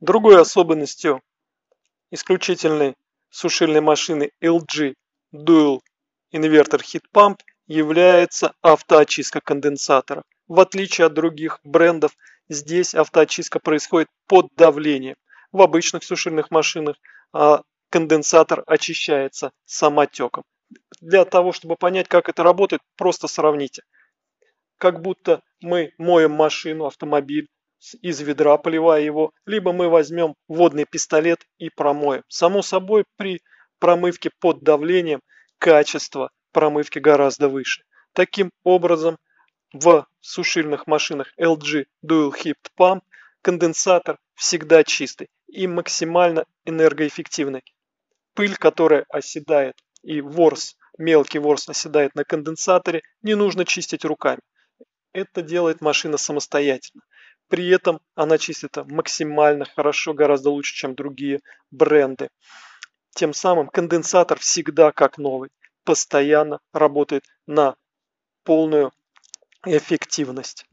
Другой особенностью исключительной сушильной машины LG Dual Inverter Heat Pump является автоочистка конденсатора. В отличие от других брендов, здесь автоочистка происходит под давлением. В обычных сушильных машинах а, конденсатор очищается самотеком. Для того, чтобы понять, как это работает, просто сравните. Как будто мы моем машину, автомобиль из ведра, поливая его, либо мы возьмем водный пистолет и промоем. Само собой, при промывке под давлением качество промывки гораздо выше. Таким образом, в сушильных машинах LG Dual Heat Pump конденсатор всегда чистый и максимально энергоэффективный. Пыль, которая оседает и ворс, мелкий ворс оседает на конденсаторе, не нужно чистить руками. Это делает машина самостоятельно. При этом она чистит максимально хорошо, гораздо лучше, чем другие бренды. Тем самым конденсатор всегда как новый, постоянно работает на полную эффективность.